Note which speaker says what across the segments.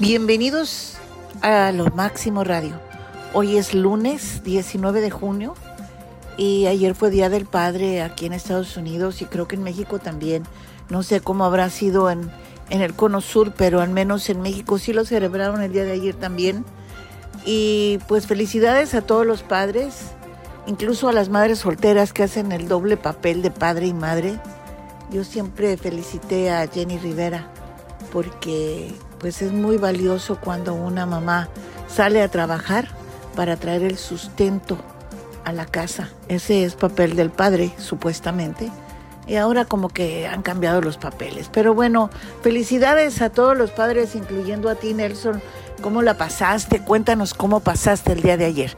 Speaker 1: Bienvenidos a Lo Máximo Radio. Hoy es lunes 19 de junio y ayer fue Día del Padre aquí en Estados Unidos y creo que en México también. No sé cómo habrá sido en, en el Cono Sur, pero al menos en México sí lo celebraron el día de ayer también. Y pues felicidades a todos los padres, incluso a las madres solteras que hacen el doble papel de padre y madre. Yo siempre felicité a Jenny Rivera porque pues es muy valioso cuando una mamá sale a trabajar para traer el sustento a la casa. Ese es papel del padre, supuestamente. Y ahora como que han cambiado los papeles. Pero bueno, felicidades a todos los padres, incluyendo a ti, Nelson. ¿Cómo la pasaste? Cuéntanos cómo pasaste el día de ayer.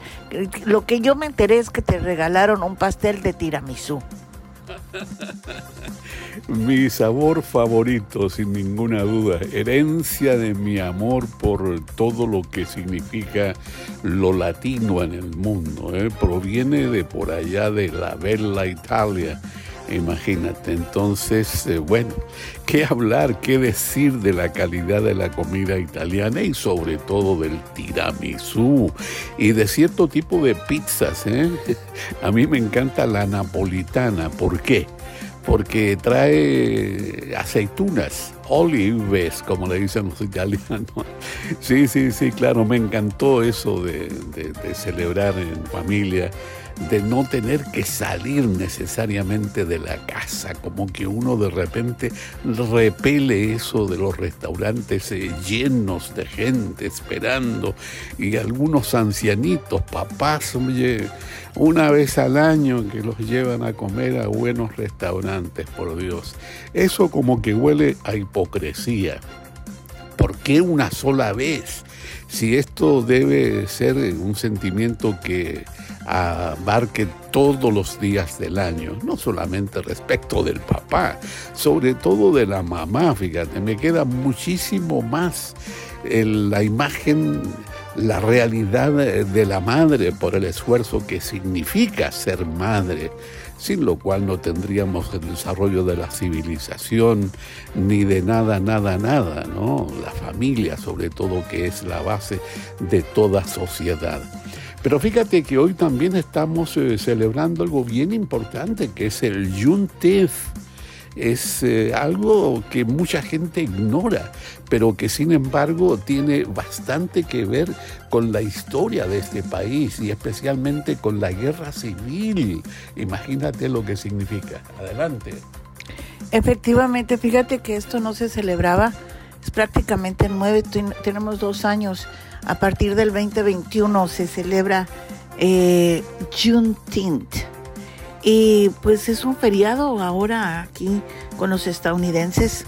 Speaker 1: Lo que yo me enteré es que te regalaron un pastel de tiramisú.
Speaker 2: Mi sabor favorito, sin ninguna duda, herencia de mi amor por todo lo que significa lo latino en el mundo. ¿eh? Proviene de por allá de la Bella Italia. Imagínate, entonces, eh, bueno, ¿qué hablar, qué decir de la calidad de la comida italiana y sobre todo del tiramisú y de cierto tipo de pizzas? ¿eh? A mí me encanta la napolitana, ¿por qué? porque trae aceitunas, olives, como le dicen los italianos. Sí, sí, sí, claro, me encantó eso de, celebrar en familia de no tener que salir necesariamente de la casa, como que uno de repente repele eso de los restaurantes eh, llenos de gente esperando y algunos ancianitos, papás, una vez al año que los llevan a comer a buenos restaurantes, por Dios. Eso como que huele a hipocresía. ¿Por qué una sola vez? Si esto debe ser un sentimiento que abarque todos los días del año, no solamente respecto del papá, sobre todo de la mamá, fíjate, me queda muchísimo más la imagen la realidad de la madre por el esfuerzo que significa ser madre, sin lo cual no tendríamos el desarrollo de la civilización ni de nada, nada, nada, ¿no? La familia sobre todo que es la base de toda sociedad. Pero fíjate que hoy también estamos eh, celebrando algo bien importante que es el Juntif es eh, algo que mucha gente ignora, pero que sin embargo tiene bastante que ver con la historia de este país y especialmente con la guerra civil. Imagínate lo que significa. Adelante.
Speaker 1: Efectivamente, fíjate que esto no se celebraba, es prácticamente nueve, tenemos dos años. A partir del 2021 se celebra eh, Juneteenth y pues es un feriado ahora aquí con los estadounidenses.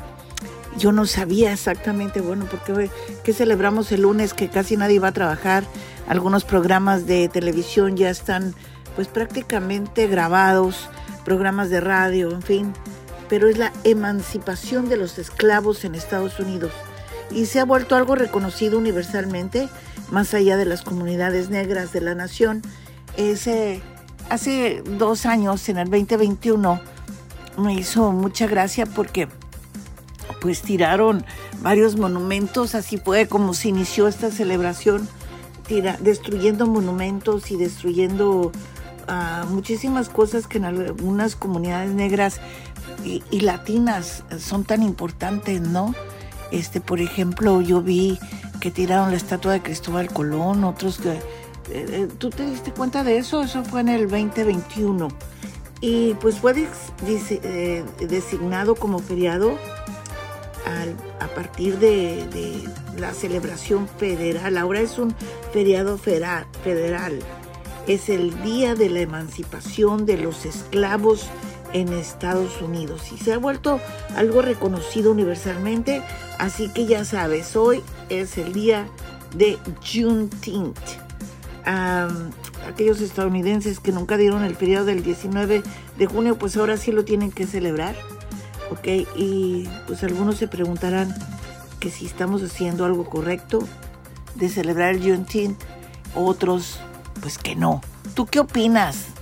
Speaker 1: Yo no sabía exactamente, bueno, porque qué celebramos el lunes que casi nadie va a trabajar. Algunos programas de televisión ya están pues prácticamente grabados, programas de radio, en fin. Pero es la emancipación de los esclavos en Estados Unidos. Y se ha vuelto algo reconocido universalmente, más allá de las comunidades negras de la nación. Hace dos años, en el 2021, me hizo mucha gracia porque pues tiraron varios monumentos, así fue como se inició esta celebración, destruyendo monumentos y destruyendo ah, muchísimas cosas que en algunas comunidades negras y, y, latinas son tan importantes, ¿no? Este, por ejemplo, yo vi que tiraron la estatua de Cristóbal Colón, otros que eh, eh, ¿Tú te diste cuenta de eso? Eso fue en el 2021. Y pues fue eh, designado como feriado a partir de, la celebración federal. Ahora es un feriado federal. Es el día de la emancipación de los esclavos en Estados Unidos y se ha vuelto algo reconocido universalmente. Así que ya sabes, hoy es el día de Juneteenth a aquellos estadounidenses que nunca dieron el periodo del 19 de junio, pues ahora sí lo tienen que celebrar. ¿Ok? Y pues algunos se preguntarán que si estamos haciendo algo correcto de celebrar el Juneteenth, otros pues que no. ¿Tú qué opinas?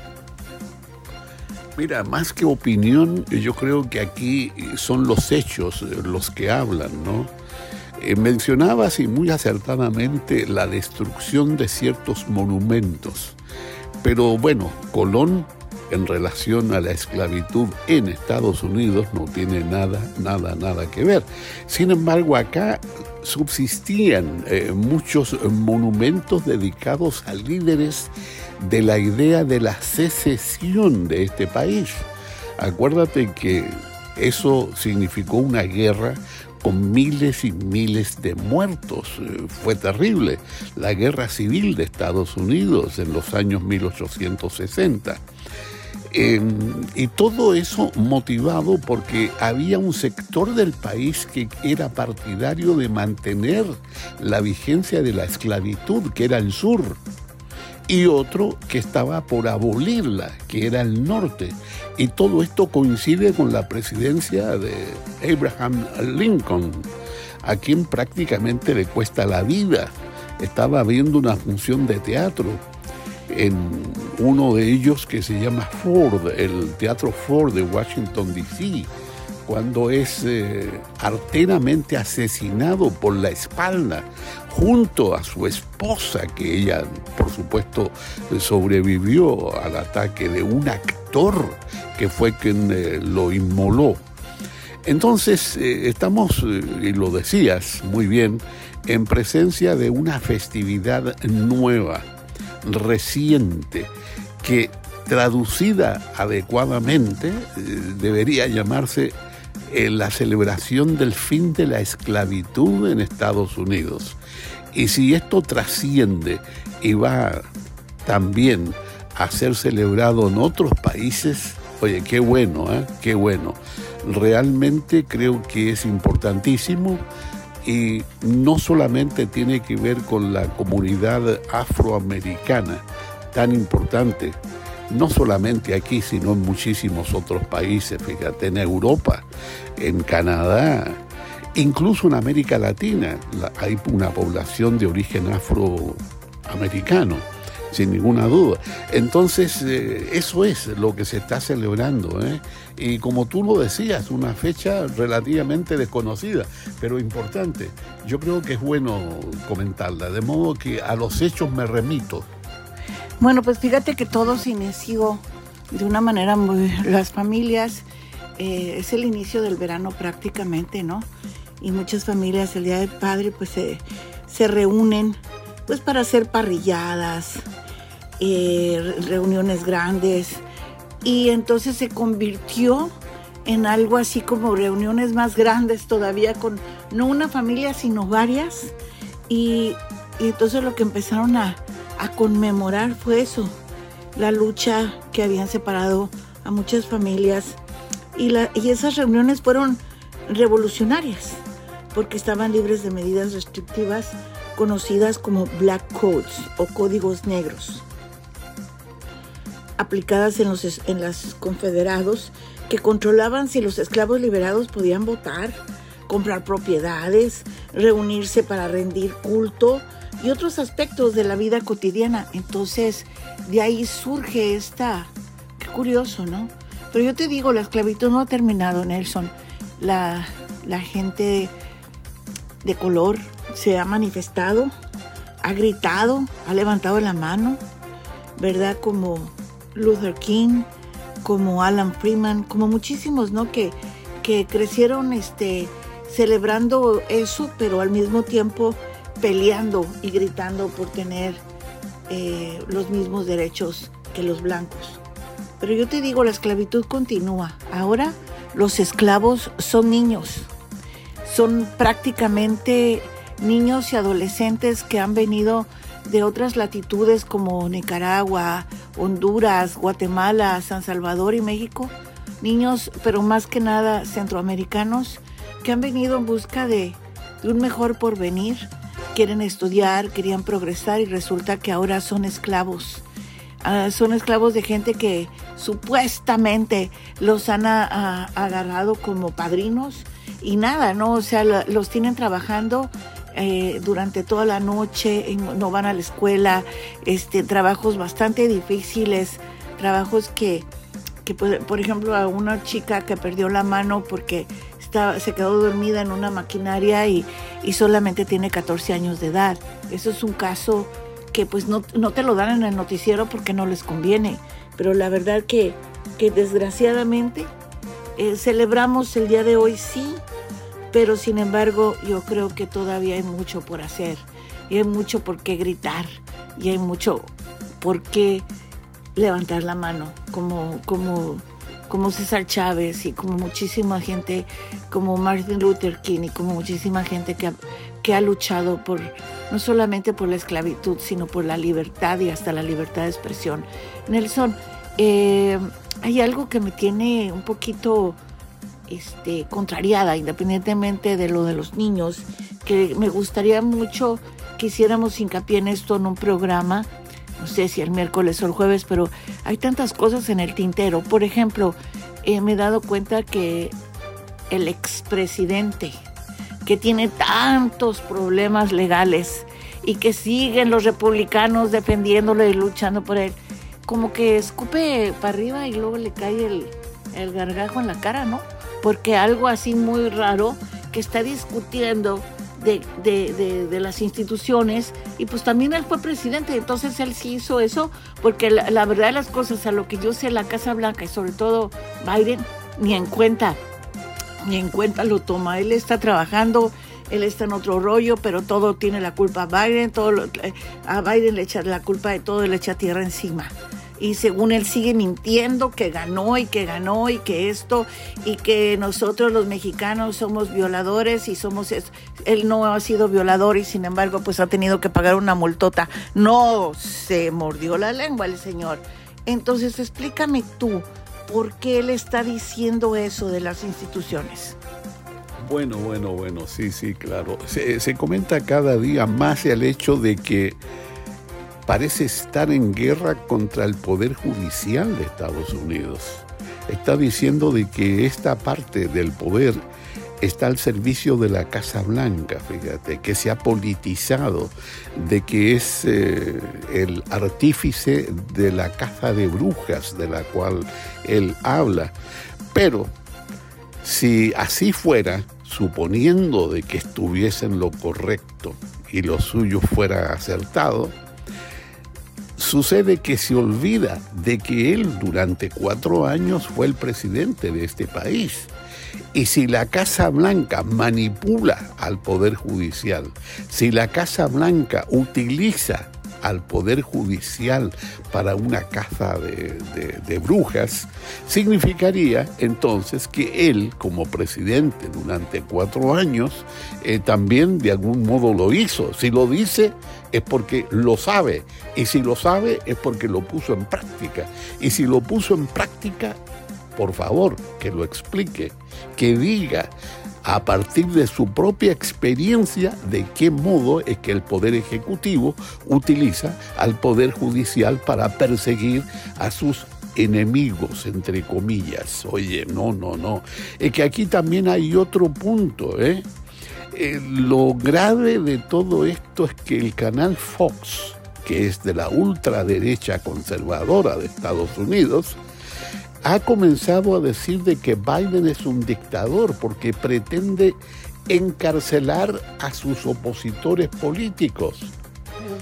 Speaker 2: Mira, más que opinión, yo creo que aquí son los hechos los que hablan, ¿no? Eh, mencionabas y muy acertadamente la destrucción de ciertos monumentos. Pero bueno, Colón en relación a la esclavitud en Estados Unidos no tiene nada, nada, nada que ver. Sin embargo, acá subsistían eh, muchos monumentos dedicados a líderes de la idea de la secesión de este país. Acuérdate que eso significó una guerra con miles y miles de muertos. Eh, fue terrible la guerra civil de Estados Unidos en los años 1860. Em, y todo eso motivado porque había un sector del país que era partidario de mantener la vigencia de la esclavitud, que era el sur, y otro que estaba por abolirla, que era el norte. Y todo esto coincide con la presidencia de Abraham Lincoln, a quien prácticamente le cuesta la vida. Estaba viendo una función de teatro en uno de ellos que se llama Ford, el Teatro Ford de Washington, D.C., cuando es eh, arteramente asesinado por la espalda junto a su esposa, que ella, por supuesto, sobrevivió al ataque de un actor que fue quien eh, lo inmoló. Entonces, eh, estamos, y lo decías muy bien, en presencia de una festividad nueva reciente que traducida adecuadamente eh, debería llamarse eh, la celebración del fin de la esclavitud en Estados Unidos. Y si esto trasciende y va también a ser celebrado en otros países, oye, qué bueno, ¿eh? qué bueno. Realmente creo que es importantísimo y no solamente tiene que ver con la comunidad afroamericana tan importante, no solamente aquí, sino en muchísimos otros países, fíjate, en Europa, en Canadá, incluso en América Latina hay una población de origen afroamericano sin ninguna duda. Entonces, eh, eso es lo que se está celebrando. ¿eh? Y como tú lo decías, una fecha relativamente desconocida, pero importante. Yo creo que es bueno comentarla, de modo que a los hechos me remito.
Speaker 1: Bueno, pues fíjate que todo se inició de una manera muy... Las familias, eh, es el inicio del verano prácticamente, ¿no? Y muchas familias el Día del Padre pues se, se reúnen pues para hacer parrilladas, eh, reuniones grandes y entonces se convirtió en algo así como reuniones más grandes todavía con no una familia sino varias y, entonces lo que empezaron a, conmemorar fue eso, la lucha que habían separado a muchas familias y, la, y esas reuniones fueron revolucionarias porque estaban libres de medidas restrictivas conocidas como black codes o códigos negros aplicadas en los en las confederados que controlaban si los esclavos liberados podían votar, comprar propiedades, reunirse para rendir culto y otros aspectos de la vida cotidiana. Entonces, de ahí surge esta, qué curioso, ¿no? Pero yo te digo, la esclavitud no ha terminado, Nelson. La, la gente de color se ha manifestado, ha gritado, ha levantado la mano, ¿verdad? Como Luther King, como Alan Freeman, como muchísimos, ¿no? Que, que crecieron este, celebrando eso, pero al mismo tiempo peleando y gritando por tener eh, los mismos derechos que los blancos. Pero yo te digo, la esclavitud continúa. Ahora los esclavos son niños. Son prácticamente niños y adolescentes que han venido de otras latitudes como Nicaragua, Honduras, Guatemala, San Salvador y México, niños, pero más que nada centroamericanos, que han venido en busca de, un mejor porvenir, quieren estudiar, querían progresar y resulta que ahora son esclavos. Ah, son esclavos de gente que supuestamente los han agarrado como padrinos y nada, ¿no? O sea, los tienen trabajando eh, durante toda la noche, no van a la escuela, este, trabajos bastante difíciles, trabajos que, que por ejemplo, a una chica que perdió la mano porque está, se quedó dormida en una maquinaria y, y, solamente tiene 14 años de edad. Eso es un caso que pues no, no, te lo dan en el noticiero porque no les conviene. Pero la verdad que, que desgraciadamente eh, celebramos el día de hoy, sí, pero sin embargo yo creo que todavía hay mucho por hacer y hay mucho por qué gritar y hay mucho por qué levantar la mano como, como, como César Chávez y como muchísima gente, como Martin Luther King y como muchísima gente que ha, que ha luchado por no solamente por la esclavitud, sino por la libertad y hasta la libertad de expresión. Nelson, eh, hay algo que me tiene un poquito este, contrariada, independientemente de lo de los niños, que me gustaría mucho que hiciéramos hincapié en esto en un programa, no sé si el miércoles o el jueves, pero hay tantas cosas en el tintero. Por ejemplo, eh, me he dado cuenta que el expresidente, que tiene tantos problemas legales y que siguen los republicanos defendiéndolo y luchando por él, como que escupe para arriba y luego le cae el, el gargajo en la cara, ¿no? Porque algo así muy raro que está discutiendo de, de, de, las instituciones y pues también él fue presidente, entonces él sí hizo eso, porque la, verdad de las cosas, a lo que yo sé, la Casa Blanca y sobre todo Biden, ni en cuenta, ni en cuenta lo toma, él está trabajando, él está en otro rollo, pero todo tiene la culpa a Biden, todo lo, a Biden le echa la culpa de todo, le echa tierra encima y según él sigue mintiendo que ganó y que ganó y que esto y que nosotros los mexicanos somos violadores y somos él no ha sido violador y sin embargo pues ha tenido que pagar una multota. No se mordió la lengua el señor. Entonces explícame tú por qué él está diciendo eso de las instituciones.
Speaker 2: Bueno, bueno, bueno, sí, sí, claro. Se, se comenta cada día más el hecho de que parece estar en guerra contra el Poder Judicial de Estados Unidos. Está diciendo de que esta parte del poder está al servicio de la Casa Blanca, fíjate, que se ha politizado, de que es eh, el artífice de la caza de brujas de la cual él habla. Pero si así fuera, suponiendo de que estuviese en lo correcto y lo suyo fuera acertado, Sucede que se olvida de que él durante cuatro años fue el presidente de este país. Y si la Casa Blanca manipula al Poder Judicial, si la Casa Blanca utiliza al Poder Judicial para una caza de, brujas, significaría entonces que él, como presidente durante cuatro años, eh, también de algún modo lo hizo. Si lo dice, es porque lo sabe. Y si lo sabe, es porque lo puso en práctica. Y si lo puso en práctica, por favor, que lo explique, que diga a partir de su propia experiencia de qué modo es que el Poder Ejecutivo utiliza al Poder Judicial para perseguir a sus enemigos, entre comillas. Oye, no, no, no. Es que aquí también hay otro punto, ¿eh? Eh, lo grave de todo esto es que el canal Fox, que es de la ultraderecha conservadora de Estados Unidos, ha comenzado a decir de que Biden es un dictador porque pretende encarcelar a sus opositores políticos.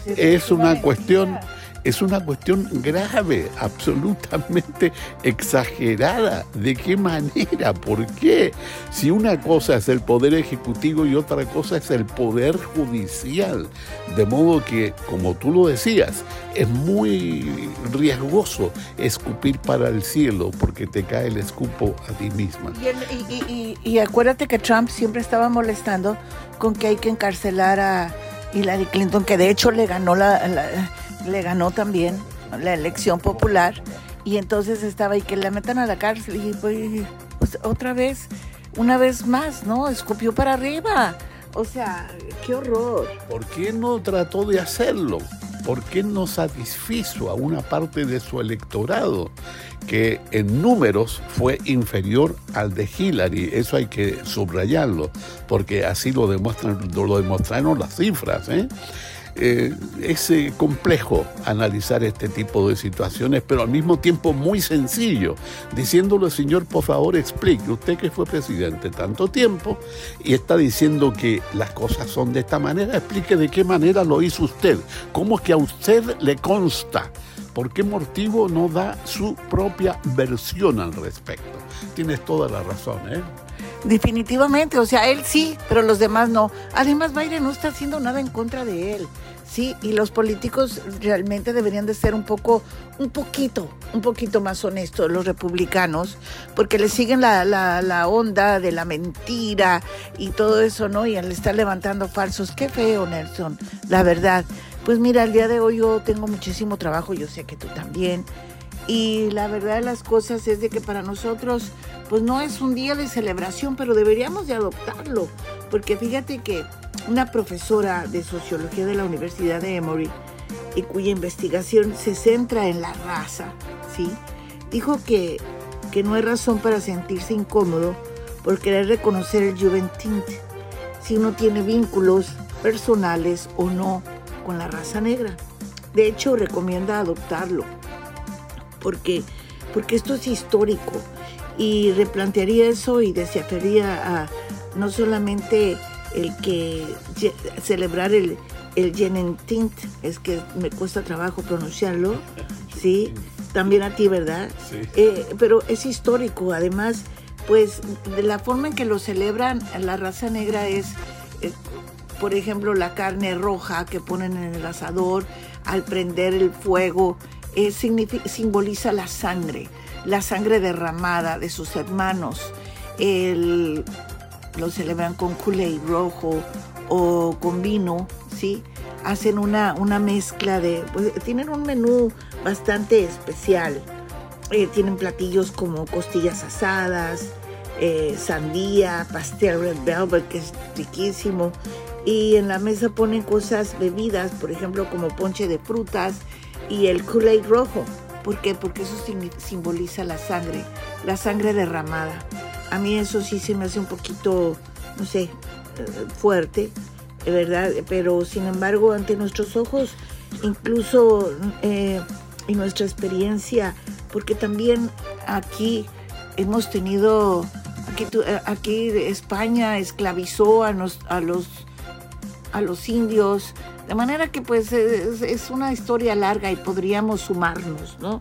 Speaker 2: Es una cuestión es una cuestión grave, absolutamente exagerada. ¿De qué manera? ¿Por qué? Si una cosa es el poder ejecutivo y otra cosa es el poder judicial. De modo que, como tú lo decías, es muy riesgoso escupir para el cielo porque te cae el escupo a ti misma.
Speaker 1: Y, y, y, y acuérdate que Trump siempre estaba molestando con que hay que encarcelar a Hillary Clinton, que de hecho le ganó la, la le ganó también la elección popular y entonces estaba y que la metan a la cárcel y pues, pues, otra vez, una vez más, ¿no? Escupió para arriba. O sea, qué horror.
Speaker 2: ¿Por qué no trató de hacerlo? ¿Por qué no satisfizo a una parte de su electorado que en números fue inferior al de Hillary? Eso hay que subrayarlo, porque así lo demuestran, lo demostraron las cifras. ¿eh? Eh, es eh, complejo analizar este tipo de situaciones, pero al mismo tiempo muy sencillo, diciéndole, señor, por favor explique, usted que fue presidente tanto tiempo y está diciendo que las cosas son de esta manera, explique de qué manera lo hizo usted, cómo es que a usted le consta. ¿Por qué motivo no da su propia versión al respecto? Tienes toda la razón, ¿eh?
Speaker 1: Definitivamente, o sea, él sí, pero los demás no. Además, Biden no está haciendo nada en contra de él. Sí, y los políticos realmente deberían de ser un poco, un poquito, un poquito más honestos, los republicanos, porque le siguen la, la, la onda de la mentira y todo eso, ¿no? Y le están levantando falsos. Qué feo, Nelson, la verdad. Pues mira, el día de hoy yo tengo muchísimo trabajo, yo sé que tú también. Y la verdad de las cosas es de que para nosotros, pues no es un día de celebración, pero deberíamos de adoptarlo. Porque fíjate que una profesora de sociología de la Universidad de Emory, y cuya investigación se centra en la raza, ¿sí? dijo que, que no hay razón para sentirse incómodo por querer reconocer el Juventint si uno tiene vínculos personales o no con la raza negra. De hecho, recomienda adoptarlo porque, porque esto es histórico y replantearía eso y desearía a no solamente el que celebrar el, el Yenentint, es que me cuesta trabajo pronunciarlo, ¿sí? También a ti, ¿verdad?
Speaker 2: Sí.
Speaker 1: Eh, pero es histórico, además, pues de la forma en que lo celebran la raza negra es, eh, por ejemplo, la carne roja que ponen en el asador al prender el fuego, eh, simboliza la sangre, la sangre derramada de sus hermanos. El, lo celebran con kool rojo o con vino, ¿sí? Hacen una, una mezcla de... Pues, tienen un menú bastante especial. Eh, tienen platillos como costillas asadas, eh, sandía, pastel red velvet, que es riquísimo. Y en la mesa ponen cosas bebidas, por ejemplo, como ponche de frutas y el Kool-Aid rojo. ¿Por qué? Porque eso simboliza la sangre, la sangre derramada. A mí eso sí se me hace un poquito, no sé, eh, fuerte, ¿verdad? Pero sin embargo, ante nuestros ojos, incluso eh, en nuestra experiencia, porque también aquí hemos tenido, aquí, eh, aquí España esclavizó a, a, los, a los indios, de manera que pues es, una historia larga y podríamos sumarnos, ¿no?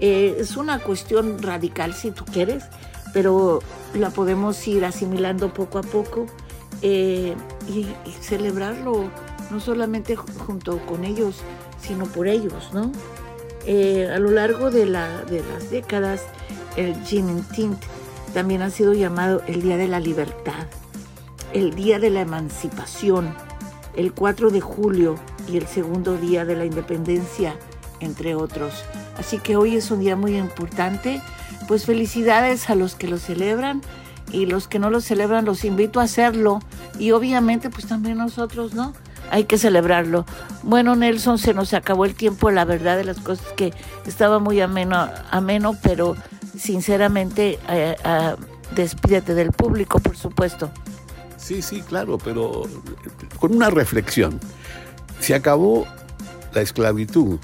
Speaker 1: Eh, es una cuestión radical si tú quieres, pero la podemos ir asimilando poco a poco eh, y, celebrarlo no solamente junto con ellos, sino por ellos, ¿no? Eh, a lo largo de, la, de las décadas, el Tint también ha sido llamado el Día de la Libertad, el Día de la Emancipación, el 4 de julio y el segundo día de la independencia, entre otros. Así que hoy es un día muy importante. Pues felicidades a los que lo celebran y los que no lo celebran los invito a hacerlo y obviamente pues también nosotros, ¿no? Hay que celebrarlo. Bueno, Nelson, se nos acabó el tiempo, la verdad de las cosas que estaba muy ameno, ameno pero sinceramente eh, eh, despídete del público, por supuesto.
Speaker 2: Sí, sí, claro, pero con una reflexión. Se acabó la esclavitud,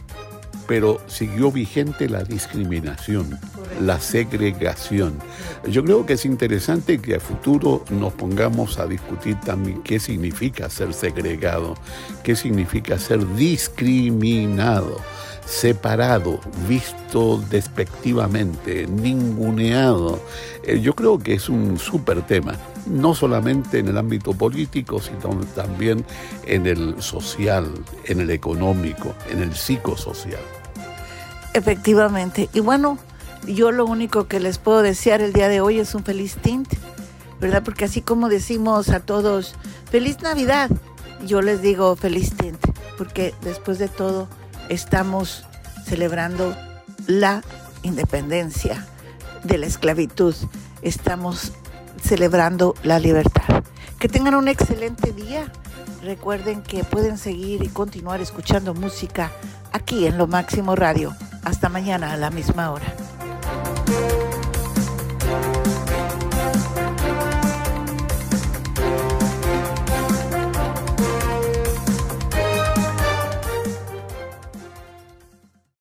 Speaker 2: pero siguió vigente la discriminación, la segregación. Yo creo que es interesante que a futuro nos pongamos a discutir también qué significa ser segregado, qué significa ser discriminado separado, visto despectivamente, ninguneado. Eh, yo creo que es un súper tema, no solamente en el ámbito político, sino también en el social, en el económico, en el psicosocial.
Speaker 1: Efectivamente. Y bueno, yo lo único que les puedo desear el día de hoy es un feliz tint, ¿verdad? Porque así como decimos a todos, feliz Navidad, yo les digo feliz tint, porque después de todo, estamos celebrando la independencia de la esclavitud. Estamos celebrando la libertad. Que tengan un excelente día. Recuerden que pueden seguir y continuar escuchando música aquí en Lo Máximo Radio. Hasta mañana a la misma hora.